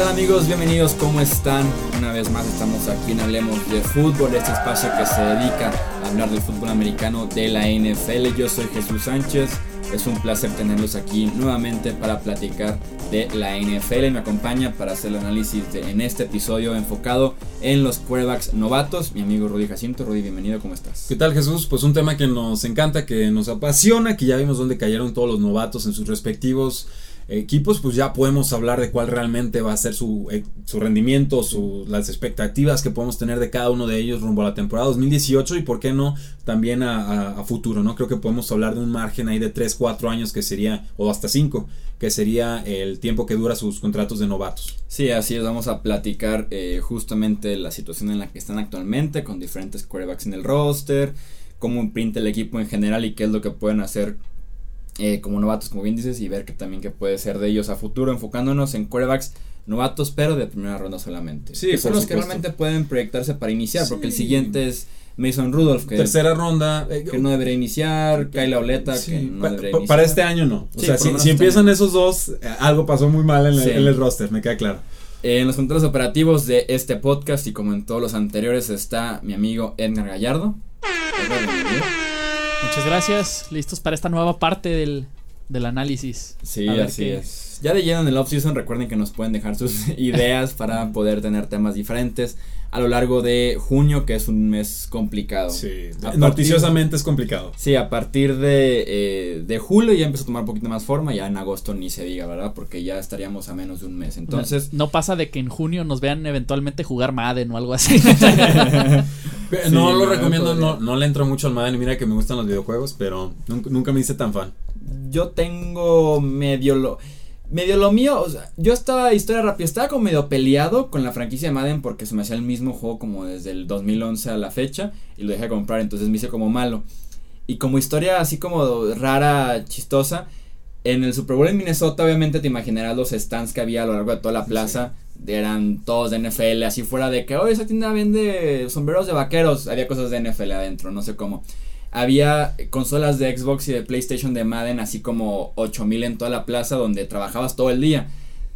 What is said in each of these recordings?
tal amigos? Bienvenidos, ¿cómo están? Una vez más estamos aquí en Hablemos de Fútbol, este espacio que se dedica a hablar del fútbol americano de la NFL. Yo soy Jesús Sánchez, es un placer tenerlos aquí nuevamente para platicar de la NFL me acompaña para hacer el análisis de, en este episodio enfocado en los quarterbacks novatos, mi amigo Rudy Jacinto. Rudy, bienvenido, ¿cómo estás? ¿Qué tal Jesús? Pues un tema que nos encanta, que nos apasiona, que ya vimos dónde cayeron todos los novatos en sus respectivos equipos, pues ya podemos hablar de cuál realmente va a ser su, eh, su rendimiento, su, las expectativas que podemos tener de cada uno de ellos rumbo a la temporada 2018 y por qué no también a, futuro, ¿no? Creo que podemos hablar de un margen ahí de 3, 4 años que sería, o hasta 5, que sería el tiempo que dura sus contratos de novatos. Sí, así es, vamos a platicar eh, justamente la situación en la que están actualmente con diferentes quarterbacks en el roster, cómo imprinte el equipo en general y qué es lo que pueden hacer eh, como novatos, como bien dices, y ver que también que puede ser de ellos a futuro, enfocándonos en quarterbacks novatos, pero de primera ronda solamente. Sí, son los que realmente pueden proyectarse para iniciar, porque el siguiente es Mason Rudolph, que tercera ronda, eh, que no debería iniciar, Kyle Oleta, que no debería iniciar. Para este año no. O sea, si, si empiezan esos dos, eh, algo pasó muy mal en, el, en el roster, me queda claro. En los controles operativos de este podcast y como en todos los anteriores está mi amigo Edgar Gallardo. Muchas gracias. Listos para esta nueva parte del, del análisis. Sí, así es. Ya de lleno en el off-season, recuerden que nos pueden dejar sus ideas para poder tener temas diferentes a lo largo de junio, que es un mes complicado. Sí, noticiosamente es complicado. Sí, a partir de, eh, de julio ya empieza a tomar un poquito más forma, ya en agosto ni se diga, ¿verdad? Porque ya estaríamos a menos de un mes. Entonces. No, pasa de que en junio nos vean eventualmente jugar Madden o algo así. no lo recomiendo, no, no le entro mucho al Madden mira que me gustan los videojuegos, pero nunca, nunca me hice tan fan. Yo tengo medio lo medio lo mío, o sea, yo estaba, historia rápida, estaba como medio peleado con la franquicia de Madden porque se me hacía el mismo juego como desde el 2011 a la fecha y lo dejé de comprar, entonces me hice como malo. Y como historia así como rara, chistosa, en el Super Bowl en Minnesota obviamente te imaginarás los stands que había a lo largo de toda la plaza, eran todos de NFL, así fuera de que, hoy esa tienda vende sombreros de vaqueros, había cosas de NFL adentro, no sé cómo había consolas de Xbox y de PlayStation de Madden, así como 8000 en toda la plaza donde trabajabas todo el día.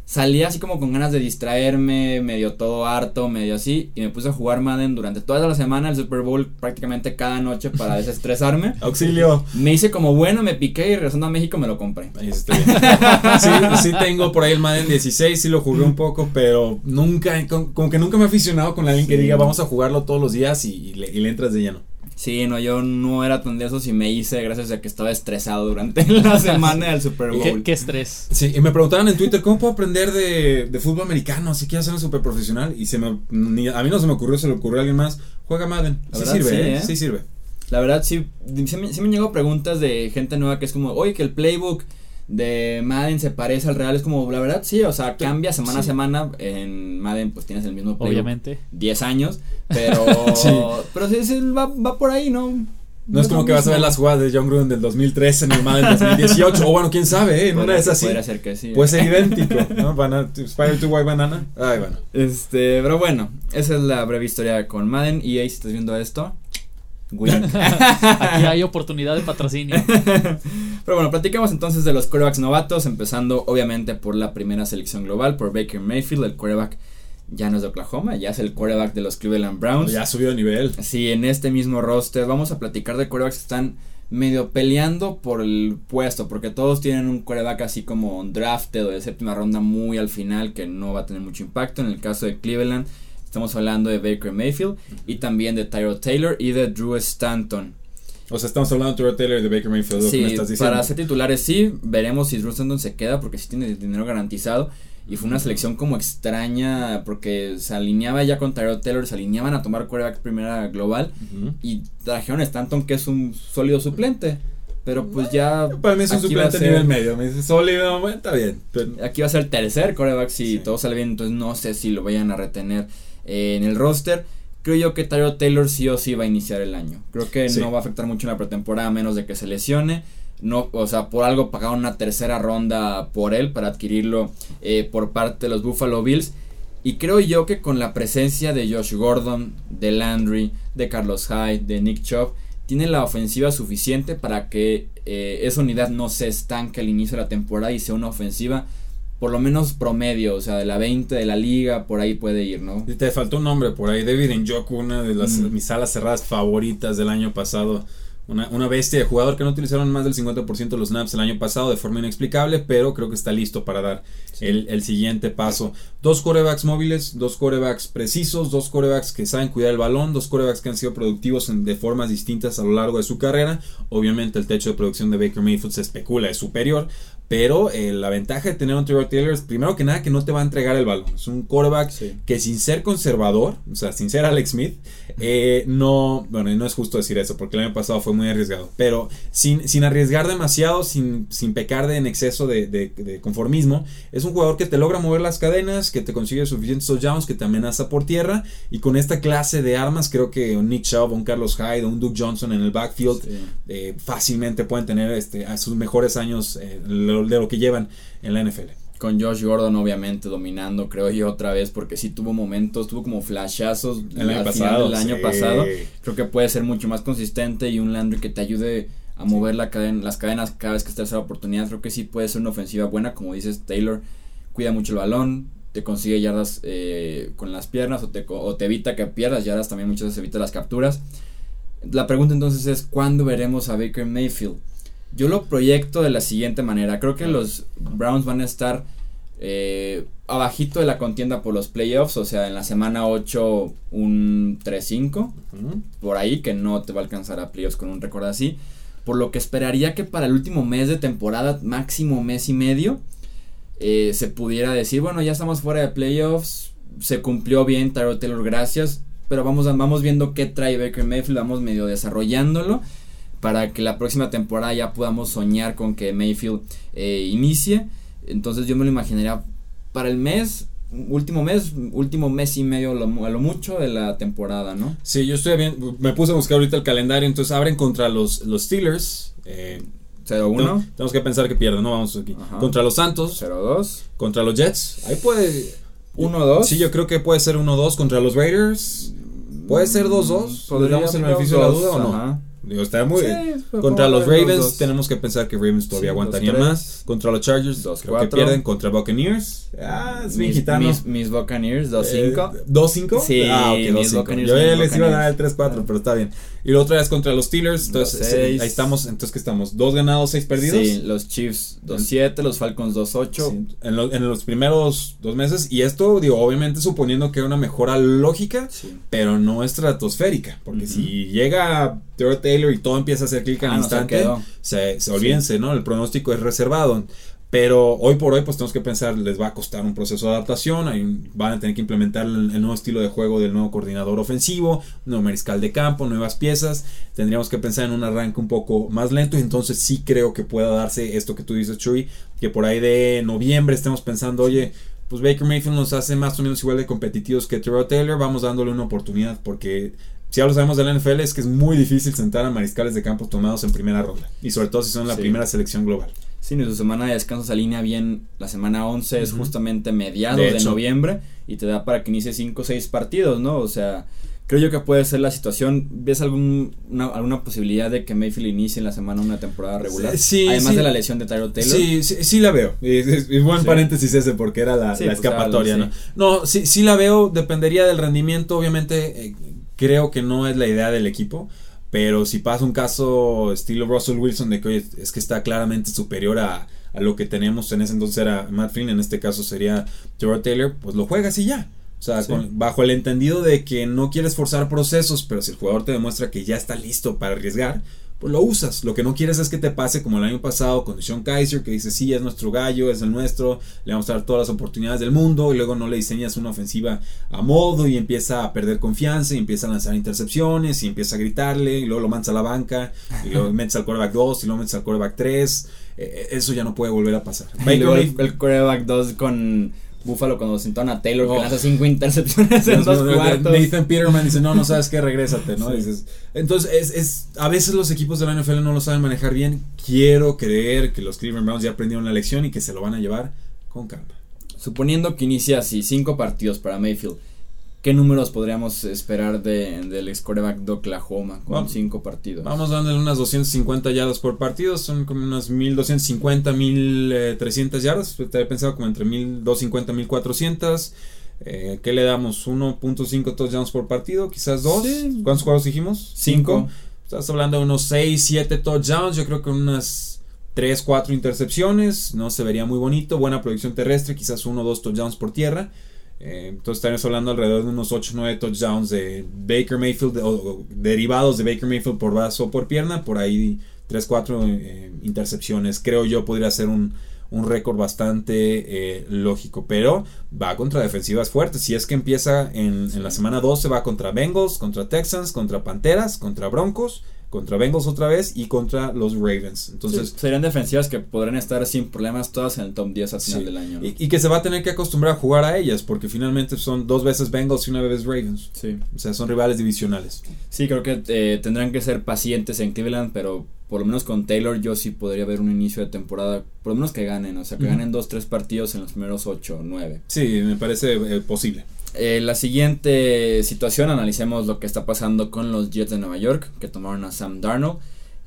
Salía así como con ganas de distraerme, medio todo harto, medio así, y me puse a jugar Madden durante toda la semana, el Super Bowl prácticamente cada noche para desestresarme. Auxilio. Me hice como bueno, me piqué y regresando a México me lo compré. Ahí estoy. sí, sí tengo por ahí el Madden 16, sí lo jugué un poco, pero nunca, como que nunca me he aficionado con alguien que diga vamos a jugarlo todos los días y, le, y le entras de lleno. Sí, no, yo no era tan de esos y me hice gracias a que estaba estresado durante la semana del Super Bowl. ¿Qué, ¿Qué, estrés? Sí, y me preguntaban en Twitter, ¿cómo puedo aprender de, de fútbol americano? Si quiero ser un super profesional. Y se me, ni, a mí no se me ocurrió, se le ocurrió a alguien más. Juega Madden. La sí verdad, sirve, sí, ¿eh? ¿eh? sí sirve. La verdad, sí, sí me, sí me llegó preguntas de gente nueva que es como, oye, que el playbook de Madden se parece al real, es como, la verdad, sí, o sea, cambia semana Sí. a semana, en Madden pues tienes el mismo playbook Obviamente. 10 años, pero, Sí. pero sí, sí, va, va por ahí, ¿no? No es como que vas a ver las jugadas de John Gruden del 2013 en el Madden 2018. o bueno, quién sabe, ¿eh? En una de esas sí. Podría ser que sí. Puede ser idéntico, ¿no? Bana Spider to White Banana. Ay, bueno. Este, pero bueno, esa es la breve historia con Madden. Y ahí si estás viendo esto, wink. Aquí hay oportunidad de patrocinio. Pero bueno, platicamos entonces de los quarterbacks novatos, empezando obviamente por la primera selección global, por Baker Mayfield, el quarterback ya no es de Oklahoma, ya es el quarterback de los Cleveland Browns. Ya subió de nivel. Sí, en este mismo roster vamos a platicar de quarterbacks que están medio peleando por el puesto, porque todos tienen un quarterback así como drafted o de séptima ronda muy al final que no va a tener mucho impacto. En el caso de Cleveland, estamos hablando de Baker Mayfield y también de Tyrod Taylor y de Drew Stanton. O sea, estamos hablando de Trevor Taylor y de Baker Mayfield, me Sí, estás diciendo. para ser titulares sí, veremos si Drew Stanton se queda porque sí tiene dinero garantizado. Y fue una selección como extraña porque se alineaba ya con Tyrod Taylor, se alineaban a tomar quarterback primera global y trajeron a Stanton que es un sólido suplente. Pero pues ya Para mí es un suplente ser- nivel medio. Me dice sólido, bueno, está bien. Pero Aquí va a ser el tercer quarterback si Sí. todo sale bien, entonces no sé si lo vayan a retener eh, en el roster. Creo yo que Tyrod Taylor sí o sí va a iniciar el año. Creo que Sí. no va a afectar mucho en la pretemporada a menos de que se lesione. No, o sea, por algo pagaron una tercera ronda por él para adquirirlo eh, por parte de los Buffalo Bills. Y creo yo que con la presencia de Josh Gordon, de Landry, de Carlos Hyde, de Nick Chubb, tiene la ofensiva suficiente para que eh, esa unidad no se estanque al inicio de la temporada y sea una ofensiva por lo menos promedio, o sea, de la 20 de la liga, por ahí puede ir, ¿no? Y te faltó un nombre por ahí, David Njoku, una de las Mm. mis alas cerradas favoritas del año pasado. Una, una bestia de jugador que no utilizaron más del 50% de los snaps el año pasado de forma inexplicable, pero creo que está listo para dar el, el siguiente paso. Dos corebacks móviles, dos corebacks precisos, dos corebacks que saben cuidar el balón, dos corebacks que han sido productivos en- de formas distintas a lo largo de su carrera. Obviamente el techo de producción de Baker Mayfield se especula es superior, pero eh, la ventaja de tener un Trevor Taylor es primero que nada que no te va a entregar el balón. Es un quarterback Sí. que sin ser conservador, o sea, sin ser Alex Smith, eh, no, bueno, no es justo decir eso porque el año pasado fue muy arriesgado, pero sin, sin arriesgar demasiado, sin, sin pecar de en exceso de, de- de conformismo, es un jugador que te logra mover las cadenas, que te consigue suficientes touchdowns, que te amenaza por tierra y con esta clase de armas creo que un Nick Chubb, un Carlos Hyde, un Duke Johnson en el backfield Sí. eh, fácilmente pueden tener este, a sus mejores años eh, lo- de lo que llevan en la NFL. Con Josh Gordon obviamente dominando, creo yo otra vez, porque sí tuvo momentos, tuvo como flashazos El año al final pasado, del año sí. pasado. Creo que puede ser mucho más consistente y un Landry que te ayude a mover la cadena, las cadenas cada vez que esté esa oportunidad. Creo que sí puede ser una ofensiva buena, como dices Taylor, cuida mucho el balón, te consigue yardas eh, con las piernas o te, o te evita que pierdas yardas, también muchas veces evita las capturas. La pregunta entonces es, ¿cuándo veremos a Baker Mayfield? Yo lo proyecto de la siguiente manera. Creo que los Browns van a estar eh, abajito de la contienda por los playoffs. O sea, en la semana 8 un 3-5. Ujú. Por ahí que no te va a alcanzar a playoffs con un récord así. Por lo que esperaría que para el último mes de temporada, máximo mes y medio, eh, se pudiera decir, bueno, ya estamos fuera de playoffs. Se cumplió bien Tyrod Taylor, gracias. Pero vamos, vamos viendo qué trae Baker Mayfield. Vamos medio desarrollándolo para que la próxima temporada ya podamos soñar con que Mayfield eh, inicie. Entonces yo me lo imaginaría para el mes, último mes, último mes y medio lo a lo mucho de la temporada, ¿no? Sí, yo estoy bien. Me puse a buscar ahorita el calendario. Entonces abren contra los, los Steelers. Eh, 0-1, tenemos- Tenemos que pensar que pierden, no vamos aquí. Ajá. Contra los Santos, 0-2, contra los Jets. Ahí puede. 1-2. Sí, yo creo que puede ser 1-2 contra los Raiders. ¿Puede ser 2-2? Podría ¿Le damos el beneficio de la 2-2, duda o no? Digo, está muy Sí, pero Contra los Ravens 2-2. tenemos que pensar que Ravens todavía Sí, aguantaría 2-3. más. Contra los Chargers creo que 2-4. pierden. Contra Buccaneers. Ah, es bien Mis, gitano. mis, mis Buccaneers, 2-5. Eh, ¿2-5? Sí, ah, ok, mis 2-5. Buccaneers Yo ya les iba a dar el Buccaneers. 3-4, pero está bien. Y la otra es contra los Steelers. Entonces, 2-6. sí, ahí estamos. Entonces, ¿qué estamos? ¿Dos ganados, seis perdidos? Sí, los Chiefs 2-7, los Falcons 2-8. Sí, en, lo- en los primeros dos meses. Y esto, digo, obviamente suponiendo que hay una mejora lógica, Sí. pero no estratosférica. Porque Ujú. si llega Trevor Taylor y todo empieza a hacer clic al Ah, instante, se, se olvídense, ¿no? El pronóstico es reservado. Pero hoy por hoy, pues tenemos que pensar, les va a costar un proceso de adaptación. Hay un- van a tener que implementar el, el nuevo estilo de juego del nuevo coordinador ofensivo, nuevo mariscal de campo, nuevas piezas. Tendríamos que pensar en un arranque un poco más lento. Y entonces sí creo que pueda darse esto que tú dices, Chuy, que por ahí de noviembre estemos pensando, oye, pues Baker Mayfield nos hace más o menos igual de competitivos que Terrell Taylor. Vamos dándole una oportunidad porque si ya lo sabemos de la NFL es que es muy difícil sentar a mariscales de campo tomados en primera ronda. Y sobre todo si son la Sí. primera selección global. Sí, ni su semana de descanso se alinea bien. La semana 11 es justamente mediados De noviembre y te da para que inicie 5 o 6 partidos, ¿no? O sea, creo yo que puede ser la situación. ¿Ves algún, una- alguna posibilidad de queMayfield inicie en la semana una temporada regular? Sí, Además sí. de la lesión de Tyrod Taylor. Sí, sí, sí la veo. Es- es buen Sí. paréntesis ese porque era la, pues, escapatoria, algo, ¿no? No, sí, sí la veo. Dependería del rendimiento. Obviamente, eh, creo que no es la idea del equipo. Pero si pasa un caso estilo Russell Wilson de que oye, es que está claramente superior a, a lo que teníamos en ese entonces era Matt Flynn, en este caso sería Terrell Taylor, pues lo juegas y ya. O sea, Sí. con- bajo el entendido de que no quieres forzar procesos, pero si el jugador te demuestra que ya está listo para arriesgar, pues lo usas. Lo que no quieres es que te pase como el año pasado con Sean Kaiser, que dice, sí, es nuestro gallo, es el nuestro, le vamos a dar todas las oportunidades del mundo, y luego no le diseñas una ofensiva a modo y empieza a perder confianza, y empieza a lanzar intercepciones, y empieza a gritarle, y luego lo mandas a la banca, y luego metes al quarterback 2, y luego metes al quarterback 3. Eh, eso ya no puede volver a pasar. Y Baker luego el, el quarterback 2 con Buffalo cuando sentaron a Taylor Oh. que lanza 5 intercepciones en dos cuartos. Nathan Peterman dice, no, no sabes qué, regrésate, ¿no? Sí. Dices, entonces, es, es, a veces los equipos de la NFL no lo saben manejar bien. Quiero creer que los Cleveland Browns ya aprendieron la lección y que se lo van a llevar con calma. Suponiendo que inicia así, 5 partidos para Mayfield. ¿Qué números podríamos esperar de, del ex coreback de Oklahoma con Vamos- cinco partidos? Vamos dándole unas 250 yardas por partido, son como unas 1250, 1300 yardas. Te había pensado como entre 1250, 1400. Eh, ¿Qué le damos? 1.5 touchdowns por partido, quizás dos. Sí. ¿Cuántos juegos dijimos? Cinco. Estás hablando de unos 6, 7 touchdowns. Yo creo que unas 3, 4 intercepciones. No se vería muy bonito. Buena producción terrestre, quizás 1 o 2 touchdowns por tierra. Eh, entonces estaríamos hablando alrededor de unos 8 9 touchdowns de Baker Mayfield o, o derivados de Baker Mayfield por brazo o por pierna. Por ahí 3, 4 eh, intercepciones. Creo yo podría ser un, un récord bastante eh, lógico. Pero va contra defensivas fuertes. Si es que empieza en, en la semana 12, va contra Bengals, contra Texans, contra Panteras, contra Broncos, contra Bengals otra vez y contra los Ravens. Entonces, Sí, serían defensivas que podrían estar sin problemas todas en el top 10 al final Sí. del año. ¿no? y, y que se va a tener que acostumbrar a jugar a ellas, porque finalmente son dos veces Bengals y una vez Ravens. Sí. O sea, son rivales divisionales. Sí, creo que eh, tendrán que ser pacientes en Cleveland, pero por lo menos con Taylor yo sí podría ver un inicio de temporada, por lo menos que ganen, o sea, que ganen dos, tres partidos en los primeros ocho o nueve. Sí, me parece eh, posible. Eh, la siguiente situación, analicemos lo que está pasando con los Jets de Nueva York, que tomaron a Sam Darnold.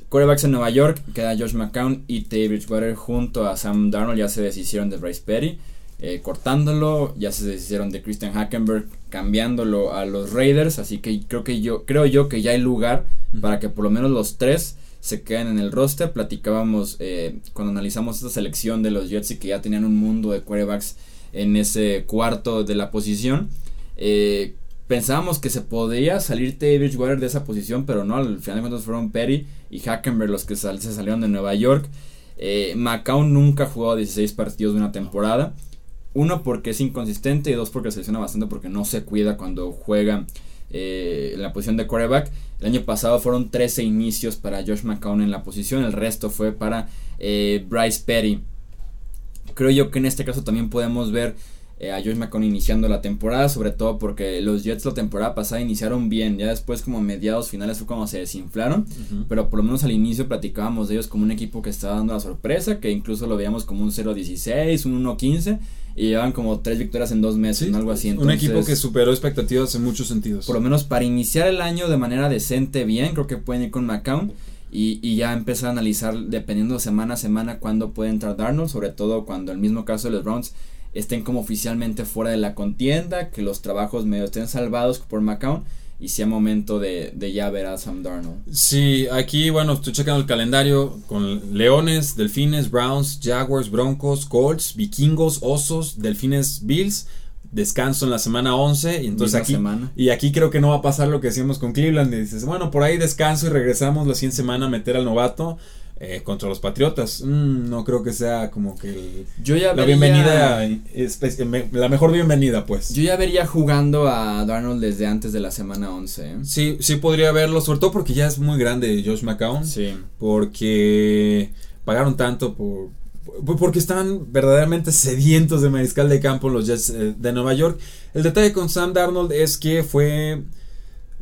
Quarterbacks en Nueva York, queda Josh McCown y Teddy Bridgewater junto a Sam Darnold, ya se deshicieron de Bryce Petty, eh, cortándolo, ya se deshicieron de Christian Hackenberg, cambiándolo a los Raiders, así que creo que yo, creo yo que ya hay lugar para que por lo menos los tres se queden en el roster. Platicábamos eh, cuando analizamos esta selección de los Jets y que ya tenían un mundo de quarterbacks en ese cuarto de la posición. Eh, pensábamos que se podía salir Teddy Bridgewater de esa posición, pero no, al final de cuentas fueron Perry y Hackenberg los que se salieron de Nueva York. Eh, McCown nunca ha jugado 16 partidos de una temporada. Uno porque es inconsistente y dos porque se lesiona bastante porque no se cuida cuando juega eh, en la posición de quarterback. El año pasado fueron 13 inicios para Josh McCown en la posición, el resto fue para eh, Bryce Petty. Creo yo que en este caso también podemos ver eh, a Josh McCown iniciando la temporada, sobre todo porque los Jets la temporada pasada iniciaron bien, ya después como mediados finales fue como se desinflaron, pero por lo menos al inicio platicábamos de ellos como un equipo que estaba dando la sorpresa, que incluso lo veíamos como un 0-16, un 1-15 y llevan como tres victorias en dos meses, Sí, ¿no? algo así. un Entonces, equipo que superó expectativas en muchos sentidos. por lo menos para iniciar el año de manera decente, bien, creo que pueden ir con McCown. Y, y ya empezar a analizar, dependiendo semana a semana, cuándo puede entrar Darnold, sobre todo cuando el mismo caso de los Browns estén como oficialmente fuera de la contienda, que los trabajos medio estén salvados por McCown y sea momento de, de ya ver a Sam Darnold. Sí, aquí, bueno, estoy checando el calendario con Leones, Delfines, Browns, Jaguars, Broncos, Colts, Vikingos, Osos, Delfines, Bills. Descanso en la semana 11 y entonces aquí semana. y aquí creo que no va a pasar lo que decíamos con Cleveland. Y dices, bueno, por ahí descanso y regresamos la siguiente semana a meter al novato eh, contra los Patriotas. Mm, no creo que sea como que el- Yo ya la vería- bienvenida, me- la mejor bienvenida, pues. Yo ya vería jugando a Darnold desde antes de la semana 11. ¿eh? Sí, sí podría verlo, sobre todo porque ya es muy grande Josh McCown. Sí. porque pagaron tanto por- porque están verdaderamente sedientos de mariscal de campo los Jets eh, de Nueva York. El detalle con Sam Darnold es que fue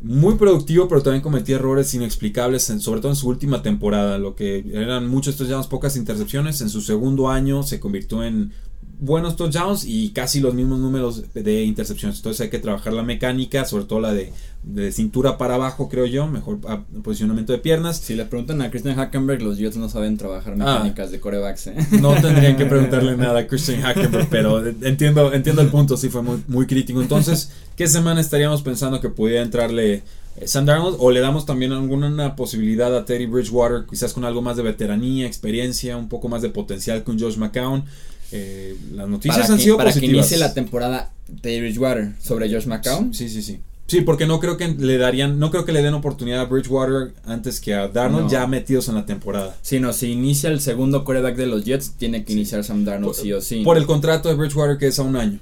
muy productivo, pero también cometía errores inexplicables, en- sobre todo en su última temporada, lo que eran muchos touchdowns, pocas intercepciones. En su segundo año se convirtió en buenos touchdowns y casi los mismos números de intercepciones. Entonces hay que trabajar la mecánica, sobre todo la de, de cintura para abajo, creo yo, mejor ah, posicionamiento de piernas. Si le preguntan a Christian Hackenberg, los Jets no saben trabajar Ah. mecánicas de corebacks. ¿eh? No tendrían que preguntarle nada a Christian Hackenberg, pero entiendo, entiendo el punto, sí fue muy, muy crítico. Entonces, ¿qué semana estaríamos pensando que pudiera entrarle eh, Sam Darnold? ¿O le damos también alguna posibilidad a Teddy Bridgewater, quizás con algo más de veteranía, experiencia, un poco más de potencial con Josh McCown? Eh, las noticias para han que, sido para que inicie la temporada de Bridgewater sobre Josh McCown. Sí, sí, sí. Sí, porque no creo que le darían, no creo que le den oportunidad a Bridgewater antes que a Darnold No. ya metidos en la temporada. Si no, si inicia el segundo quarterback de los Jets, tiene que iniciar Sam Darnold sí o sí. Por el contrato de Bridgewater que es a un año.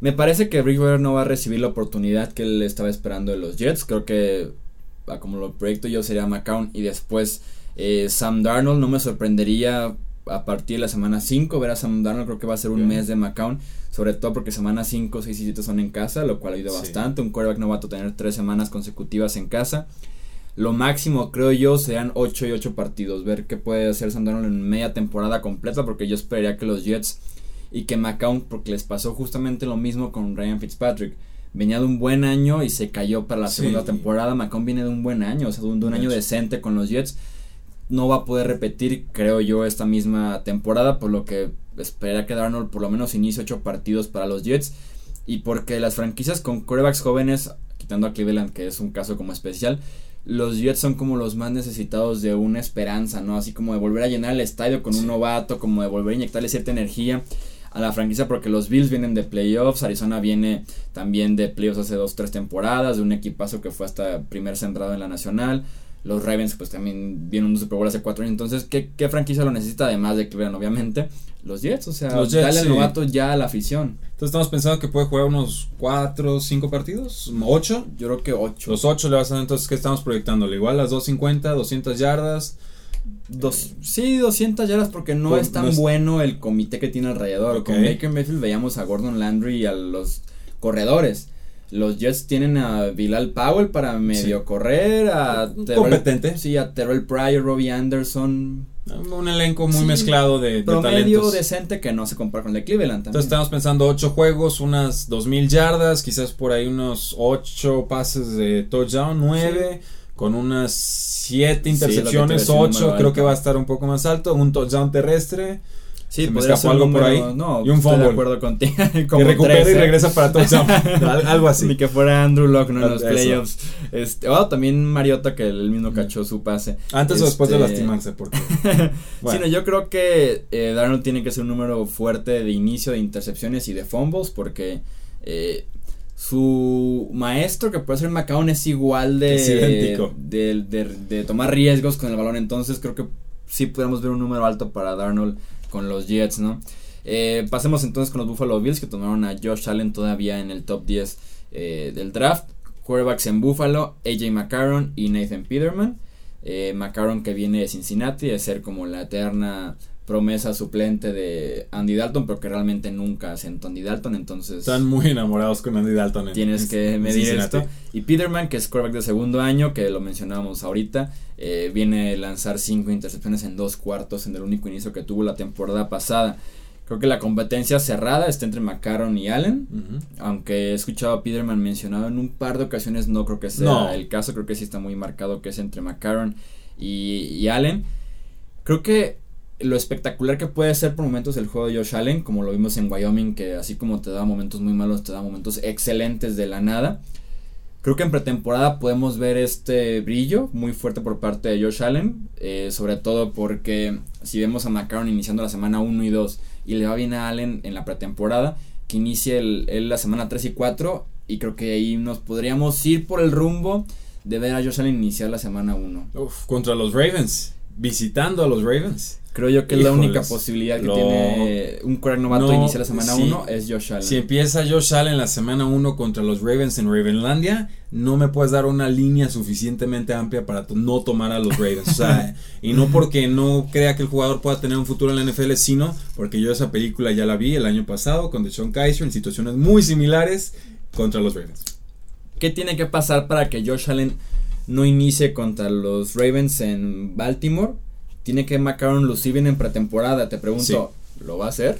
Me parece que Bridgewater no va a recibir la oportunidad que él estaba esperando de los Jets. Creo que, a como lo proyecto yo, sería McCown y después eh, Sam Darnold. No me sorprendería a partir de la semana 5 ver a Sam Darnold. Creo que va a ser un Bien. mes de McCown. Sobre todo porque semana 5, 6 y 7 son en casa, lo cual ayuda Sí. bastante. Un quarterback novato tener 3 semanas consecutivas en casa. Lo máximo, creo yo, serían 8 y 8 partidos. Ver qué puede hacer Sam Darnold en media temporada completa. Porque yo esperaría que los Jets y que McCown, porque les pasó justamente lo mismo con Ryan Fitzpatrick. venía de un buen año y se cayó para la Sí. segunda temporada. Macomb viene de un buen año, o sea, de un, de un De año decente con los Jets. No va a poder repetir, creo yo, esta misma temporada, por lo que espera que Darnold por lo menos inicie ocho partidos para los Jets. Y porque las franquicias con corebacks jóvenes, quitando a Cleveland, que es un caso como especial, los Jets son como los más necesitados de una esperanza, ¿no? Así como de volver a llenar el estadio con un novato, como de volver a inyectarle cierta energía a la franquicia porque los Bills vienen de playoffs, Arizona viene también de playoffs hace dos, tres temporadas, de un equipazo que fue hasta primer centrado en la nacional. Los Ravens pues también vienen un Super Bowl hace cuatro años, entonces ¿qué, qué franquicia lo necesita además de Cleveland obviamente? Los Jets, o sea, Los Jets, dale al sí. novato ya a la afición. Entonces estamos pensando que puede jugar unos 4 5 partidos, 8. Yo creo que ocho. Los 8 le vas a dar, entonces, ¿qué estamos proyectándole? Igual las 250, 200 yardas. Dos, sí, 200 yardas porque no Por- es tan no es- bueno el comité que tiene alrededor. Ok. Con Baker Mayfield veíamos a Gordon Landry y a los corredores. Los Jets tienen a Bilal Powell para medio Sí. correr, a Competente. Sí, a Terrell Pryor, Robbie Anderson. Un elenco muy Sí, mezclado de, de Promedio talentos. decente que no se compara con el de Cleveland también. Entonces estamos pensando 8 juegos, unas 2000 yardas, quizás por ahí unos 8 pases de touchdown, 9, con unas 7 Sí, es lo que te intercepciones, iba a decir, 8, número creo alto. que va a estar un poco más alto, un touchdown terrestre. Sí, se me podría escapó algo por ahí. No, Y un estoy fumble. de acuerdo contigo. que recupera y 13. regresa para touchdown. Al- algo así. Ni que fuera Andrew Locke, ¿no? En los Eso. playoffs. Este, oh, también Mariota, que él mismo Mm. cachó su pase. Antes o después de Este, lastimarse, porque. Sí, no, yo creo que eh, Darnold tiene que ser un número fuerte de inicio de intercepciones y de fumbles porque eh, su maestro, que puede ser McCown, es igual de, Es de, de- de tomar riesgos con el balón. Entonces creo que sí podemos ver un número alto para Darnold con los Jets, ¿no? Eh, pasemos entonces con los Buffalo Bills que tomaron a Josh Allen todavía en el top 10 eh, del draft. Quarterbacks en Buffalo, AJ McCarron y Nathan Peterman. Eh, McCarron que viene de Cincinnati de ser como la eterna promesa suplente de Andy Dalton, pero que realmente nunca sentó Andy Dalton, entonces Están muy enamorados con Andy Dalton. en- tienes en- que medir Cincinnati. esto. Y Peterman, que es quarterback de segundo año, que lo mencionábamos ahorita, eh, viene a lanzar cinco intercepciones en dos cuartos en el único inicio que tuvo la temporada pasada. Creo que la competencia cerrada está entre McCarron y Allen. Aunque he escuchado a Peterman mencionado en un par de ocasiones, no creo que sea No. el caso. Creo que sí está muy marcado que es entre McCarron y, y Allen. Creo que lo espectacular que puede ser por momentos el juego de Josh Allen, como lo vimos en Wyoming, que así como te da momentos muy malos, te da momentos excelentes de la nada. Creo que en pretemporada podemos ver este brillo muy fuerte por parte de Josh Allen, eh, sobre todo porque si vemos a McCarron iniciando la semana 1 y 2 y le va bien a Allen en la pretemporada, que inicie el, el la semana 3 y 4 y creo que ahí nos podríamos ir por el rumbo de ver a Josh Allen iniciar la semana 1. Uf, contra los Ravens. Visitando a los Ravens. Creo yo que es la única posibilidad que lo- tiene un quarterback novato No, iniciar la semana sí. 1 es Josh Allen. Si empieza Josh Allen la semana 1 contra los Ravens en Ravenlandia, no me puedes dar una línea suficientemente amplia para no tomar a los Ravens. O sea, y no porque no crea que el jugador pueda tener un futuro en la NFL, sino porque yo esa película ya la vi el año pasado con Deshaun Kaiser en situaciones muy similares contra los Ravens. ¿Qué tiene que pasar para que Josh Allen no inicie contra los Ravens en Baltimore? Tiene que McCarron lucir bien en pretemporada. Te pregunto, ¿lo va a hacer?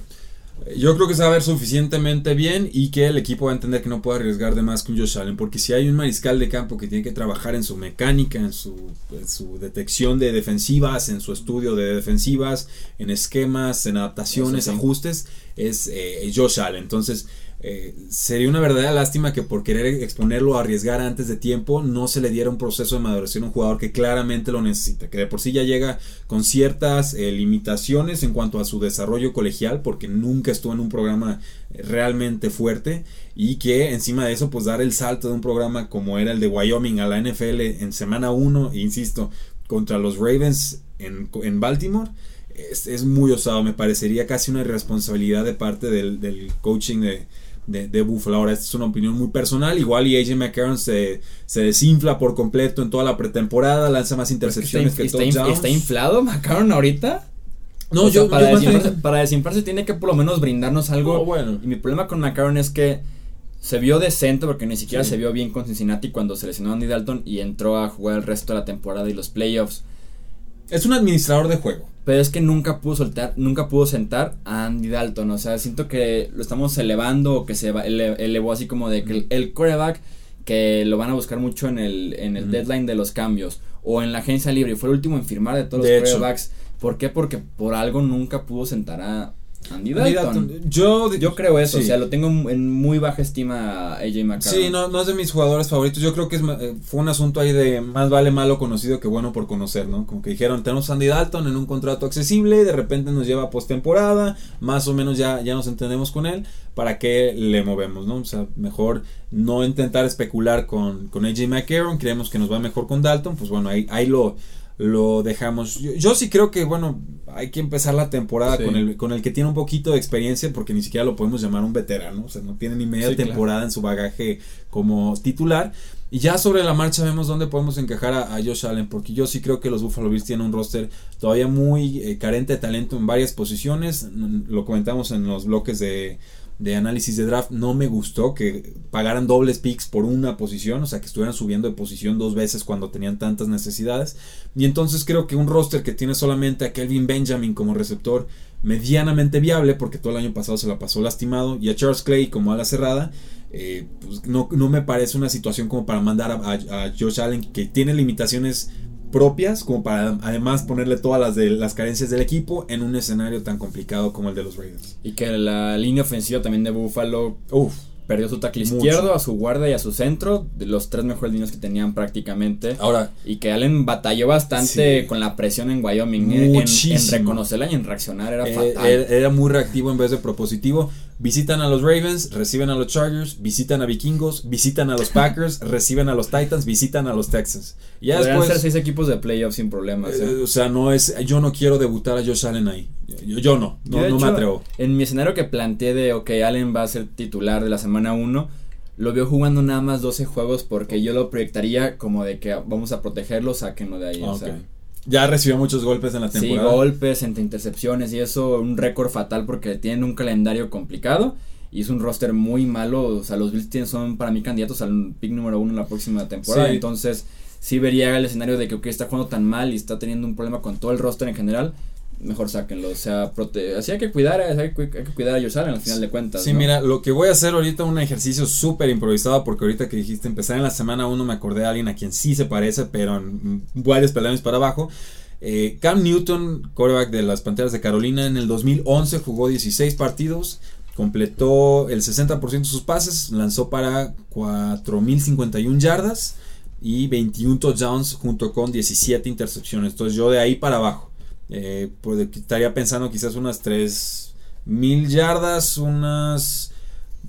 Yo creo que se va a ver suficientemente bien y que el equipo va a entender que no puede arriesgar de más con Josh Allen, porque si hay un mariscal de campo que tiene que trabajar en su mecánica, en su, en su detección de defensivas, en su estudio de defensivas, en esquemas, en adaptaciones, sí. ajustes, es eh, Josh Allen. Entonces, eh, sería una verdadera lástima que por querer exponerlo a arriesgar antes de tiempo no se le diera un proceso de maduración a un jugador que claramente lo necesita, que de por sí ya llega con ciertas eh, limitaciones en cuanto a su desarrollo colegial porque nunca estuvo en un programa eh, realmente fuerte y que encima de eso pues dar el salto de un programa como era el de Wyoming a la NFL en semana 1, insisto, contra los Ravens en, en Baltimore. Es, es muy osado, me parecería casi una irresponsabilidad de parte del, del coaching de, de, de Buffalo. Ahora, esta es una opinión muy personal. Igual y AJ McCarron se, se desinfla por completo en toda la pretemporada, lanza más Pues que intercepciones está, que está, está inflado McCarron ahorita. No, O sea, yo, para, yo desinflarse, para desinflarse tiene que por lo menos brindarnos algo. No, bueno. Y mi problema con McCarron es que se vio decente porque ni siquiera Sí. se vio bien con Cincinnati cuando se lesionó a Andy Dalton y entró a jugar el resto de la temporada y los playoffs. Es un administrador de juego. Pero es que nunca pudo soltar, nunca pudo sentar a Andy Dalton. O sea, siento que lo estamos elevando o que se elevó así como de que el, coreback que lo van a buscar mucho en el, en el deadline de los cambios o en la agencia libre. Fue el último en firmar de todos los corebacks. ¿Por qué? Porque por algo nunca pudo sentar a, Andy Yo, yo creo eso, o sea, lo tengo en muy baja estima a AJ McCarron. Sí, no, no es de mis jugadores favoritos. Yo creo que es, eh, fue un asunto ahí de más vale malo conocido que bueno por conocer, ¿no? Como que dijeron, tenemos a Andy Dalton en un contrato accesible, de repente nos lleva a postemporada, más o menos ya, ya nos entendemos con él, ¿para qué le movemos, no? O sea, mejor no intentar especular con, con AJ McCarron, creemos que nos va mejor con Dalton, pues bueno, ahí, ahí lo lo dejamos. Yo, sí creo que, bueno, hay que empezar la temporada con, el, con el que tiene un poquito de experiencia, porque ni siquiera lo podemos llamar un veterano, o sea, no tiene ni media temporada en su bagaje como titular. Y ya sobre la marcha vemos dónde podemos encajar a, Josh Allen, porque yo sí creo que los Buffalo Bills tienen un roster todavía muy eh, carente de talento en varias posiciones. Lo comentamos en los bloques de, de análisis de draft no me gustó que pagaran dobles picks por una posición, o sea que estuvieran subiendo de posición dos veces cuando tenían tantas necesidades. Y entonces creo que un roster que tiene solamente a Kelvin Benjamin como receptor medianamente viable, porque todo el año pasado se la pasó lastimado, y a Charles Clay como ala cerrada, eh, pues no, no, me parece una situación como para mandar a, a, a Josh Allen que tiene limitaciones propias como para además ponerle todas las de las carencias del equipo en un escenario tan complicado como el de los Raiders. Y que la línea ofensiva también de Buffalo, uff, perdió su tackle izquierdo, a su guarda y a su centro, de los tres mejores líneas que tenían prácticamente. Ahora, y que Allen batalló bastante con la presión en Wyoming, eh, en, reconocerla y en reaccionar, era eh, fatal. Era, muy reactivo en vez de propositivo. Visitan a los Ravens, reciben a los Chargers, visitan a Vikingos, visitan a los Packers, reciben a los Titans, visitan a los Texans. ya Podrían ser seis equipos de playoffs sin problemas. Eh, o sea, no es, yo no quiero debutar a Josh Allen ahí. Yo, no, no, me atrevo. En mi escenario que planteé de, ok, Allen va a ser titular de la semana 1, lo veo jugando nada más 12 juegos porque yo lo proyectaría como de que vamos a protegerlo, sáquenlo de ahí. O sea, ya recibió muchos golpes en la temporada. Sí, golpes, entre intercepciones y eso, un récord fatal porque tienen un calendario complicado y es un roster muy malo. O sea, los Bills son para mí candidatos al pick número uno en la próxima temporada. Entonces, sí vería el escenario de que okay, está jugando tan mal y está teniendo un problema con todo el roster en general mejor sáquenlo. O sea, prote así hay que cuidar, hay que, cuidar a Josh al final de cuentas. Sí, mira, lo que voy a hacer ahorita un ejercicio súper improvisado porque ahorita que dijiste empezar en la semana 1 me acordé de alguien a quien sí se parece, pero en varios peldaños para abajo. Eh, Cam Newton, quarterback de las Panteras de Carolina, en el 2011 jugó 16 partidos, completó el 60% de sus pases, lanzó para 4.051 yardas y 21 touchdowns junto con 17 intercepciones. Entonces yo de ahí para abajo. Eh, pues, estaría pensando quizás unas 3.000 yardas, unas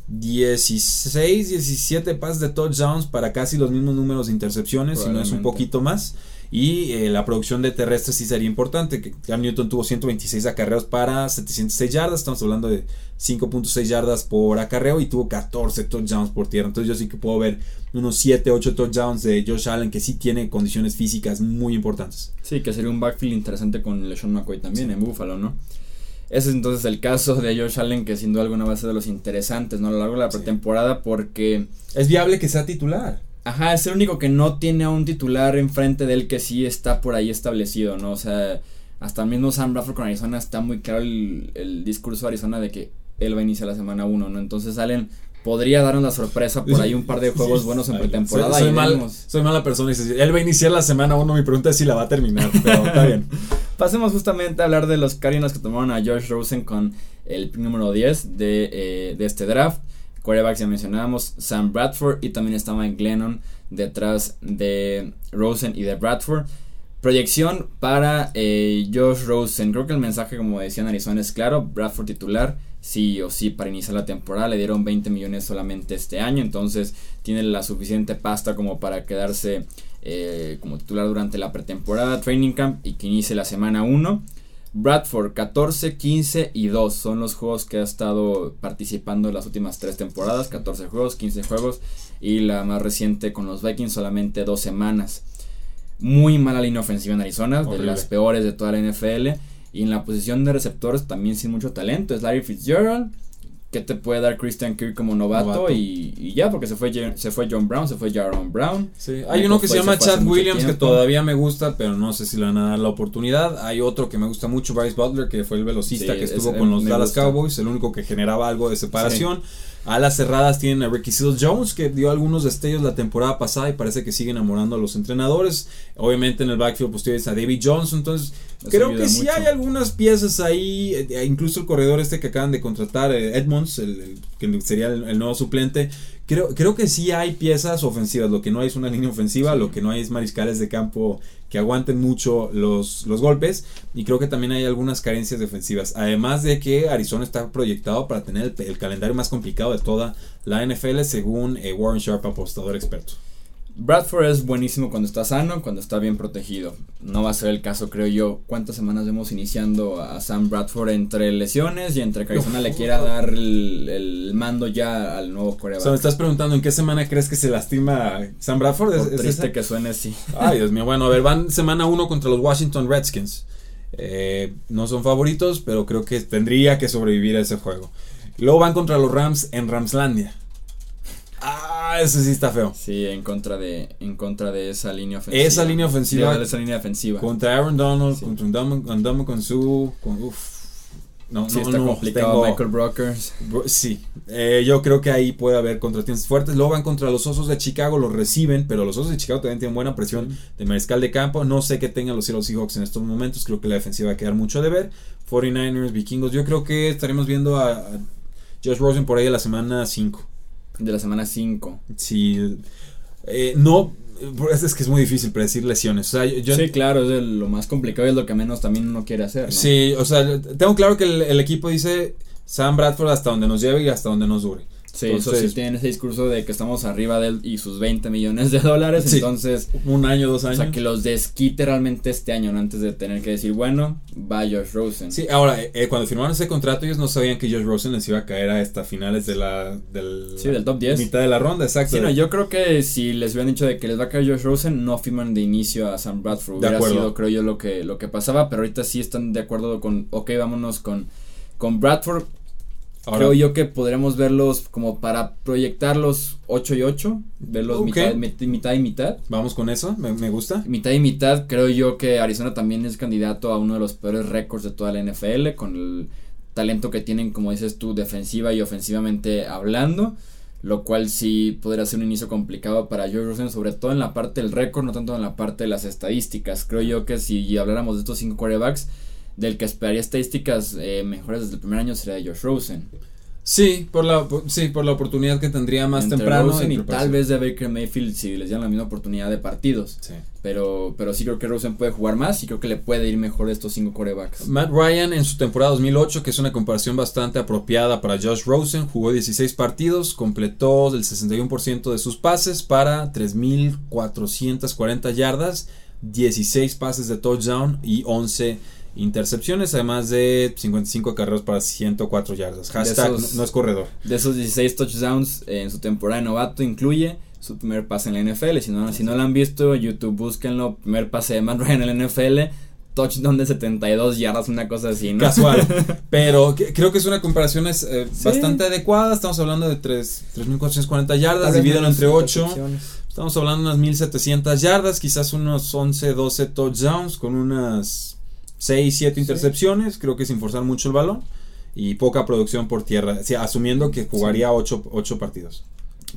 16, 17 pases de touchdowns para casi los mismos números de intercepciones, si no es un poquito más. Y eh, la producción de terrestres sí sería importante. Que Cam Newton tuvo 126 acarreos para 706 yardas. Estamos hablando de 5.6 yardas por acarreo y tuvo 14 touchdowns por tierra. Entonces yo sí que puedo ver unos 7, 8 touchdowns de Josh Allen que sí tiene condiciones físicas muy importantes. Sí, que sería un backfield interesante con LeSean McCoy también en Buffalo, ¿no? Ese es entonces el caso de Josh Allen, que sin duda alguna va a ser de los interesantes ¿no? a lo largo de la pretemporada, porque. Es viable que sea titular. Ajá, es el único que no tiene a un titular enfrente de él que sí está por ahí establecido, ¿no? O sea, hasta el mismo Sam Bradford con Arizona está muy claro el, discurso de Arizona de que él va a iniciar la semana 1, ¿no? Entonces Allen podría darnos la sorpresa por ahí un par de juegos buenos en pretemporada. Soy, mal, soy, mala persona y él va a iniciar la semana 1, mi pregunta es si la va a terminar, pero está bien. Pasemos justamente a hablar de los Cardinals que tomaron a Josh Rosen con el número 10 de, eh, de este draft quarterbacks ya mencionábamos, Sam Bradford y también estaba Mike Glennon detrás de Rosen y de Bradford. Proyección para eh, Josh Rosen. Creo que el mensaje, como decía en Arizona, es claro. Bradford titular, sí o sí, para iniciar la temporada. Le dieron 20 millones solamente este año. Entonces tiene la suficiente pasta como para quedarse eh, como titular durante la pretemporada, training camp y que inicie la semana 1. Bradford 14, 15 y 2 son los juegos que ha estado participando en las últimas tres temporadas. 14 juegos, 15 juegos y la más reciente con los Vikings solamente dos semanas. Muy mala línea ofensiva en Arizona, de las peores de toda la NFL. Y en la posición de receptores también sin mucho talento. Es Larry Fitzgerald, qué te puede dar Christian Kirk como novato, Novato. Y, y ya, porque se fue, se fue John Brown, se fue Jaron Brown. Sí, hay Michael uno que se llama se Chad Williams que todavía me gusta, pero no sé si le van a dar la oportunidad. Hay otro que me gusta mucho, Bryce Butler, que fue el velocista Sí, que estuvo ese con los Dallas gusta. Cowboys, el único que generaba algo de separación. Las cerradas tienen a Ricky Seals Jones, que dio algunos destellos la temporada pasada y parece que sigue enamorando a los entrenadores. Obviamente en el backfield pues tienes a David Johnson, entonces Eso creo que sí mucho. hay algunas piezas ahí, eh, incluso el corredor este que acaban de contratar, eh, Edmonds, el, el- que sería el, el nuevo suplente. Creo, creo que sí hay piezas ofensivas, lo que no hay es una línea ofensiva, Sí. lo que no hay es mariscales de campo que aguanten mucho los, los golpes y creo que también hay algunas carencias defensivas. Además de que Arizona está proyectado para tener el, el calendario más complicado de toda la NFL según eh, Warren Sharp, apostador experto. Bradford es buenísimo cuando está sano, cuando está bien protegido. No va a ser el caso, creo yo. ¿Cuántas semanas vemos iniciando a Sam Bradford entre lesiones y entre que Arizona le quiera dar el, el mando ya al nuevo O sea, me coreback? estás preguntando en qué semana crees que se lastima Sam Bradford. ¿Es- triste esa? que suene así. Ay, Dios mío. Bueno, a ver, van semana 1 contra los Washington Redskins. Eh, no son favoritos, pero creo que tendría que sobrevivir a ese juego. Luego van contra los Rams en Ramslandia. Ah, ese sí está feo. Sí, en contra de, en contra de esa línea ofensiva. Esa línea ofensiva. De esa línea defensiva. Contra Aaron Donald, Sí. contra Ndamo con su. Con, uf. No, sí, no, está no, complicado tengo- Michael Brockers. Bro- Sí, eh, yo creo que ahí puede haber contratiempos fuertes. Luego van contra los Osos de Chicago, los reciben, pero los Osos de Chicago también tienen buena presión de mariscal de campo. No sé qué tengan los Seattle Seahawks en estos momentos. Creo que la defensiva va a quedar mucho de ver. 49ers, Vikingos. Yo creo que estaremos viendo a, a Josh Rosen por ahí a la semana 5. De la semana 5. Sí, eh, no, es, es que es muy difícil predecir lesiones. O sea, yo, sí, claro, es de lo más complicado y es lo que menos también uno quiere hacer. ¿no? Sí, o sea, tengo claro que el, el equipo dice Sam Bradford hasta donde nos lleve y hasta donde nos dure. Sí, eso Entonces- sí tienen ese discurso de que estamos arriba de él y sus 20 millones de dólares. Sí. Entonces, Un año, dos o años. sea, que los desquite realmente este año, ¿no? antes de tener que decir, bueno, va Josh Rosen. Sí, ahora, eh, eh, cuando firmaron ese contrato, ellos no sabían que Josh Rosen les iba a caer a hasta finales de la. Del, Sí, del top 10. Mitad de la ronda, exacto. Sí, no, yo creo que si les hubieran dicho de que les va a caer Josh Rosen, no firman de inicio a Sam Bradford. De Hubiera acuerdo. sido, creo yo, lo que, lo que pasaba, pero ahorita sí están de acuerdo con, ok, vámonos con, con Bradford. Ahora, creo yo que podremos verlos como para proyectarlos 8 y 8, verlos mitad, mit- mitad y mitad. Vamos con eso, me, me gusta. Mitad y mitad, creo yo que Arizona también es candidato a uno de los peores récords de toda la NFL, con el talento que tienen, como dices tú, defensiva y ofensivamente hablando, lo cual sí podría ser un inicio complicado para Joe Rosen, sobre todo en la parte del récord, no tanto en la parte de las estadísticas. Creo yo que si habláramos de estos cinco quarterbacks, del que esperaría estadísticas eh, mejores desde el primer año sería Josh Rosen. Sí, por la, por- sí, por la oportunidad que tendría más Entre temprano. Rosen y tal vez de Baker Mayfield si les dieran la misma oportunidad de partidos. Sí. Pero, pero sí creo que Rosen puede jugar más y creo que le puede ir mejor de estos cinco corebacks. Matt Ryan en su temporada 2008, que es una comparación bastante apropiada para Josh Rosen, jugó 16 partidos, completó el 61% de sus pases para 3.440 yardas, 16 pases de touchdown y 11 intercepciones, además de 55 carreras para 104 yardas. Hashtag esos- no, no es corredor. De esos 16 touchdowns eh, en su temporada de novato incluye su primer pase en la NFL. Si no, si no lo han visto, YouTube búsquenlo. Primer pase de Matt Ryan en la NFL. Touchdown de 72 yardas, una cosa así, ¿no? Casual. Pero que- creo que es una comparación es, eh, Sí. bastante adecuada. Estamos hablando de tres- 3.440 Tal yardas, divídelo entre 8. intercepciones. Estamos hablando de unas 1700 yardas, quizás unos 11, 12 touchdowns con unas 6, 7 intercepciones, creo que sin forzar mucho el balón y poca producción por tierra, sí, asumiendo que jugaría 8, partidos.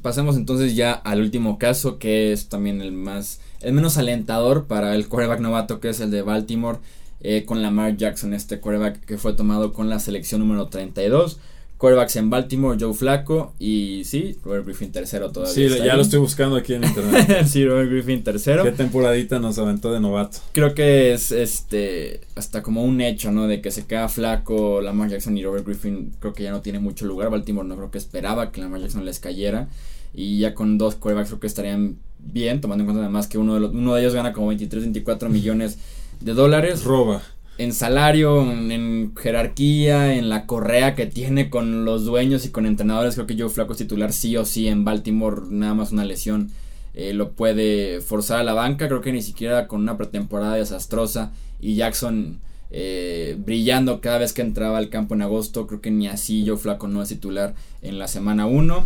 Pasemos entonces ya al último caso, que es también el más, el menos alentador para el quarterback novato, que es el de Baltimore, eh, con Lamar Jackson, este quarterback que fue tomado con la selección número 32. Quarterbacks en Baltimore, Joe Flaco y sí, Robert Griffin tercero todavía. Sí, ya ahí. lo estoy buscando aquí en internet. sí, Robert Griffin tercero. ¿Qué temporadita nos aventó de novato? Creo que es este hasta como un hecho, ¿no? De que se queda flaco Lamar Jackson y Robert Griffin, creo que ya no tiene mucho lugar. Baltimore no creo que esperaba que Lamar Jackson les cayera. Y ya con dos quarterbacks creo que estarían bien, tomando en cuenta además que uno de, los, uno de ellos gana como 23, 24 millones de dólares. Roba. En salario, en, jerarquía, en la correa que tiene con los dueños y con entrenadores. Creo que Joe Flaco es titular sí o sí en Baltimore. Nada más una lesión eh, lo puede forzar a la banca. Creo que ni siquiera con una pretemporada desastrosa y Jackson eh, brillando cada vez que entraba al campo en agosto. Creo que ni así Joe Flaco no es titular en la semana 1.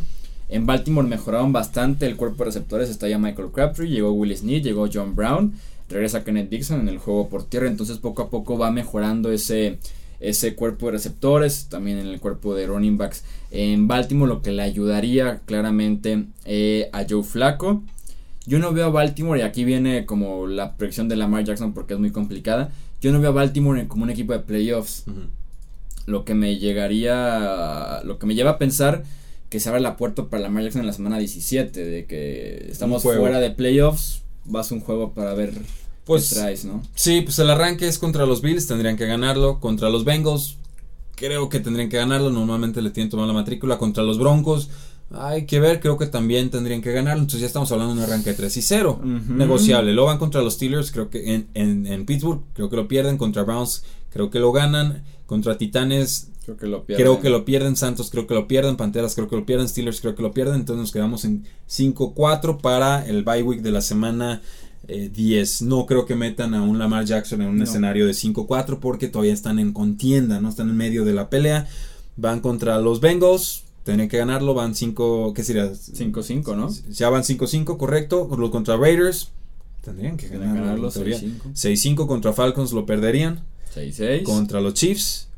En Baltimore mejoraron bastante el cuerpo de receptores. Está ya Michael Crabtree, llegó Will Smith, llegó John Brown. Regresa Kenneth Dixon en el juego por tierra. Entonces poco a poco va mejorando ese, ese cuerpo de receptores. También en el cuerpo de running backs en Baltimore. Lo que le ayudaría claramente eh, a Joe Flaco. Yo no veo a Baltimore, y aquí viene como la proyección de Lamar Jackson porque es muy complicada. Yo no veo a Baltimore como un equipo de playoffs. Lo que me llegaría. Lo que me lleva a pensar que se abre la puerta para Lamar Jackson en la semana 17. De que estamos fuera de playoffs. Vas a un juego para ver pues, qué traes, ¿no? Sí, pues el arranque es contra los Bills, tendrían que ganarlo. Contra los Bengals, creo que tendrían que ganarlo. Normalmente le tienen tomado la matrícula. Contra los Broncos hay que ver, creo que también tendrían que ganar. Entonces ya estamos hablando de un arranque de 3 y 0. Negociable. Lo van contra los Steelers, creo que en, en, Pittsburgh, creo que lo pierden. Contra Browns, creo que lo ganan. Contra Titanes, creo que lo pierden. Creo que lo pierden. Santos, creo que lo pierden. Panteras, creo que lo pierden. Steelers, creo que lo pierden. Entonces nos quedamos en 5-4 para el bye week de la semana 10. Eh, no creo que metan a un Lamar Jackson en un escenario de 5-4 porque todavía están en contienda, no están en medio de la pelea. Van contra los Bengals Tendrían que ganarlo, van 5, ¿qué sería? 5-5, ¿no? Ya van 5-5, correcto. Los contra Raiders, tendrían que ganarlo. 6-5 contra Falcons lo perderían. 6-6. Contra los Chiefs.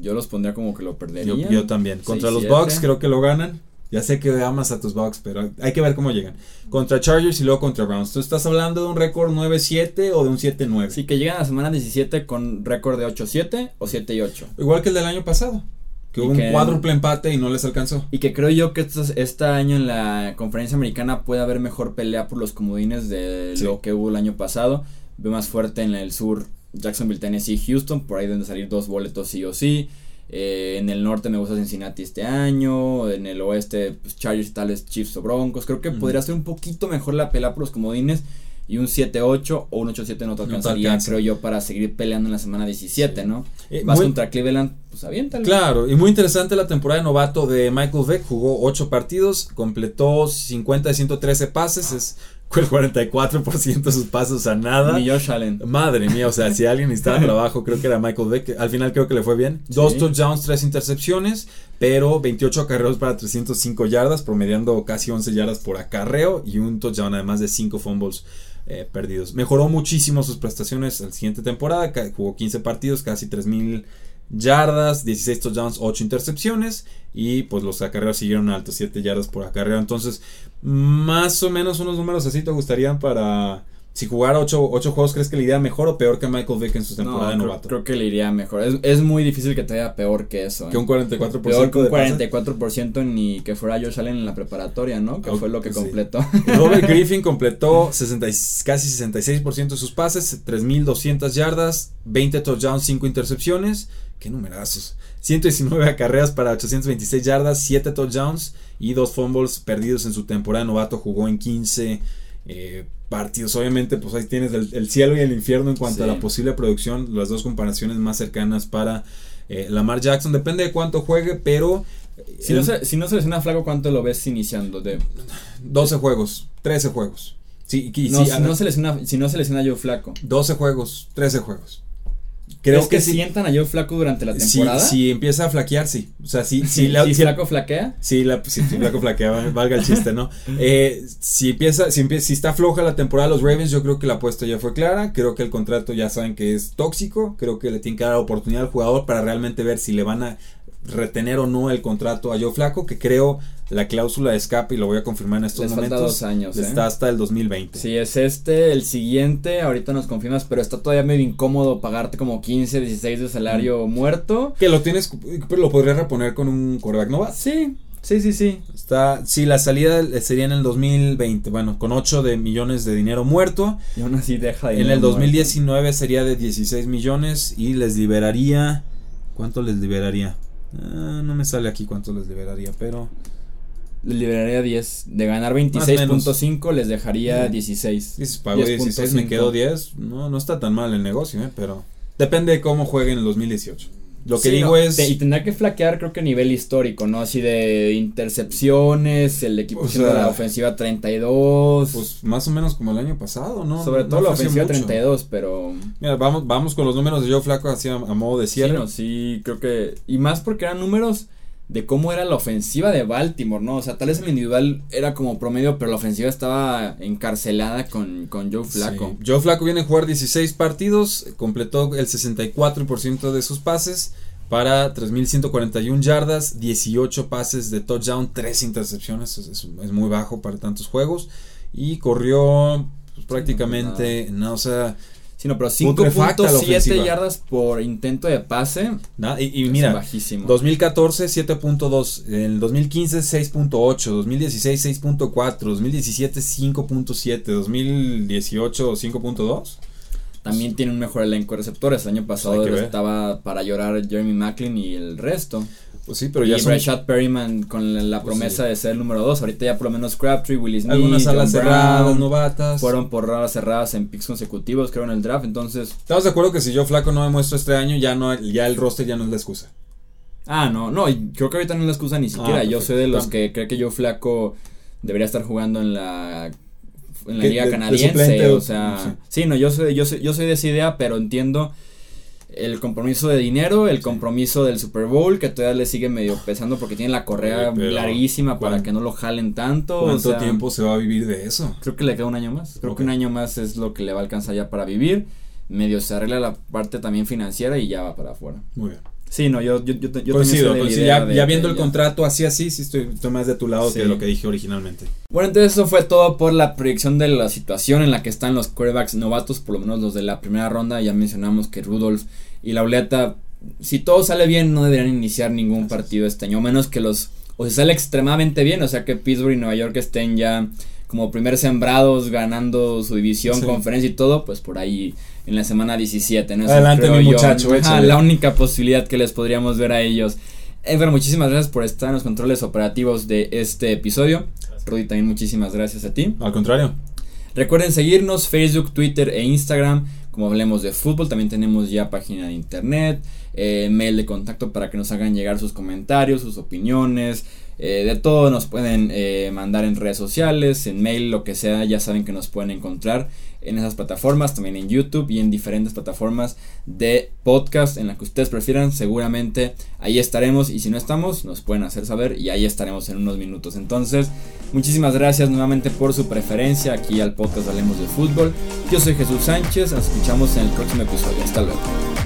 Yo los pondría como que lo perderían. Yo, también. Contra los Bucks creo que lo ganan. Ya sé que amas a tus Bucks, pero hay que ver cómo llegan. Contra Chargers y luego contra Browns. ¿Tú estás hablando de un récord 9-7 o de un 7-9? Sí, que llegan a la semana 17 con récord de 8-7 o 7-8. Igual que el del año pasado. Que hubo un cuádruple empate y no les alcanzó. Y que creo yo que este año en la conferencia americana puede haber mejor pelea por los comodines de lo que hubo el año pasado. Veo más fuerte en el sur Jacksonville, Tennessee, Houston, por ahí deben salir dos boletos sí o sí. Eh, en el norte me gusta Cincinnati este año. En el oeste, pues Chargers, tales Chiefs o Broncos. Creo que podría ser un poquito mejor la pelea por los comodines y un 7-8 o un 8-7 no te alcanzaría, creo yo, para seguir peleando en la semana 17, ¿no? Eh, Vas contra Cleveland, pues aviéntalo. Claro, y muy interesante la temporada de novato de Michael Vick, jugó 8 partidos, completó 50 de 113 pases, es el 44% de sus pasos a nada. Ni Josh Allen. Madre mía, o sea, si alguien necesitaba trabajo, creo que era Michael Vick. Al final creo que le fue bien. Dos touchdowns, tres intercepciones, pero 28 acarreos para 305 yardas, promediando casi 11 yardas por acarreo y un touchdown además de 5 fumbles eh, perdidos. Mejoró muchísimo sus prestaciones la siguiente temporada, jugó 15 partidos, casi 3000 yardas, 16 touchdowns, 8 intercepciones y pues los acarreos siguieron altos, 7 yardas por acarreo. Entonces, más o menos unos números así te gustarían para si jugara 8 juegos, ¿crees que le iría mejor o peor que Michael Vick en su temporada de novato? Creo, que le iría mejor. Es, muy difícil que te vaya peor que eso. Que un 44%. Peor que un 44% ni que fuera Josh Allen en la preparatoria, ¿no? Que fue lo que completó. Robert Griffin completó 60, casi 66% de sus pases, 3.200 yardas, 20 touchdowns, 5 intercepciones. ¡Qué numerazos! 119 acarreas para 826 yardas, 7 touchdowns y 2 fumbles perdidos en su temporada novato. Jugó en 15 eh, partidos. Obviamente, pues ahí tienes el, cielo y el infierno en cuanto a la posible producción. Las dos comparaciones más cercanas para eh, Lamar Jackson. Depende de cuánto juegue, pero. Si, no, se, si no selecciona Flaco, ¿cuánto lo ves iniciando? De 12 juegos, 13 juegos. Sí, no, si, no selecciona, si no selecciona yo Flaco. 12 juegos, 13 juegos. Creo que, sientan a Joe Flaco durante la temporada. Si, empieza a flaquear, sí. O sea, si, si, la, si Flaco flaquea. Sí, la, si, Flaco flaquea, valga el chiste, ¿no? Eh, si empieza, si empieza, si está floja la temporada de los Ravens, yo creo que la apuesta ya fue clara. Creo que el contrato ya saben que es tóxico. Creo que le tienen que dar oportunidad al jugador para realmente ver si le van a retener o no el contrato a Joe Flaco, que creo la cláusula de escape, y lo voy a confirmar en estos momentos, dos años, está ¿eh? hasta el 2020. Sí, es este, el siguiente, ahorita nos confirmas, pero está todavía medio incómodo pagarte como 15, 16 de salario muerto. Que lo tienes, pero lo podrías reponer con un quarterback novato. Sí, sí, sí, sí. Está, sí, la salida sería en el 2020, bueno, con 8 de millones de dinero muerto. Y aún así deja En el 2019 sería de 16 millones y les liberaría, ¿cuánto les liberaría? Ah, no me sale aquí cuánto les liberaría, pero... Les liberaría 10. De ganar 26.5 les dejaría 16. Si pago 16, me quedo 10. No, no está tan mal el negocio, ¿eh? pero... Depende de cómo jueguen en el 2018. Lo que Sí, digo no, es. te- y tendrá que flaquear, creo que a nivel histórico, ¿no? Así de intercepciones, el equipo O sea, la ofensiva 32. Pues más o menos como el año pasado, ¿no? sobre No todo la fue hace ofensiva mucho. 32, pero. Mira, vamos, vamos con los números de Joe Flaco así a, a modo de Sí, cierre. no, sí, creo que. Y más porque eran números de cómo era la ofensiva de Baltimore, ¿no? O sea, tal vez el individual era como promedio, pero la ofensiva estaba encarcelada con, con Joe Flaco. Sí. Joe Flaco viene a jugar 16 partidos, completó el 64% de sus pases para 3.141 yardas, 18 pases de touchdown, 3 intercepciones, es, es- es muy bajo para tantos juegos. Y corrió pues, prácticamente, no, o sea, Sí, no, pero Putrefacta la 5.7 ofensiva. yardas por intento de pase. nada, y, y mira, bajísimo. 2014 7.2, en el 2015 6.8, 2016 6.4, 2017 5.7, 2018 5.2. También tiene un mejor elenco de receptores. El año pasado que ver. estaba para llorar Jeremy Macklin y el resto. Pues sí, pero y ya son Rashad Perryman con la, la Pues promesa sí. de ser el número 2. Ahorita ya por lo menos Crabtree, Willis Smith, algunas alas cerradas, Brown, novatas. fueron por raras cerradas en picks consecutivos, creo en el draft. Entonces, ¿Estamos de acuerdo que si yo flaco no demuestro este año, ya no ya el roster ya no es la excusa? ah, no, no, y creo que ahorita no es la excusa ni siquiera. Yo soy de los que cree que yo flaco debería estar jugando en la en la liga de- de canadiense, o sea, sí. no, yo soy yo soy yo soy de esa idea, pero entiendo el compromiso de dinero, el compromiso del Super Bowl, que todavía le sigue medio pesando porque tiene la correa Oye, larguísima para ¿cuán- que no lo jalen tanto. o ¿Cuánto sea, tiempo se va a vivir de eso? Creo que le queda un año más. Creo que un año más es lo que le va a alcanzar ya para vivir. Medio se arregla la parte también financiera y ya va para afuera. Muy bien. Sí, no, yo, yo, yo, Coincido, coincido. ya, de- ya viendo de el ya. contrato así así, sí estoy, estoy más de tu lado Sí. que lo que dije originalmente. Bueno, entonces eso fue todo por la proyección de la situación en la que están los quarterbacks novatos, por lo menos los de la primera ronda. Ya mencionamos que Rudolph y Lauleta, si todo sale bien, no deberían iniciar ningún partido este año, a menos que los, o si sale extremadamente bien, o sea que Pittsburgh y Nueva York estén ya como primer sembrados, ganando su división, Sí. conferencia y todo, pues por ahí en la semana 17, ¿no? Eso Adelante, mi yo. muchacho, Ajá, la única posibilidad que les podríamos ver a ellos. Pero muchísimas gracias por estar en los controles operativos de este episodio. Rudy, también muchísimas gracias a ti. Al contrario. Recuerden seguirnos Facebook, Twitter e Instagram. Como hablemos de fútbol, también tenemos ya página de internet, eh, mail de contacto para que nos hagan llegar sus comentarios, sus opiniones. Eh, de todo nos pueden eh, mandar en redes sociales, en mail, lo que sea. Ya saben que nos pueden encontrar en esas plataformas, también en YouTube y en diferentes plataformas de podcast en las que ustedes prefieran. Seguramente ahí estaremos y si no estamos, nos pueden hacer saber y ahí estaremos en unos minutos. Entonces, muchísimas gracias nuevamente por su preferencia aquí al podcast Hablemos de Fútbol. Yo soy Jesús Sánchez, nos escuchamos en el próximo episodio. Hasta luego.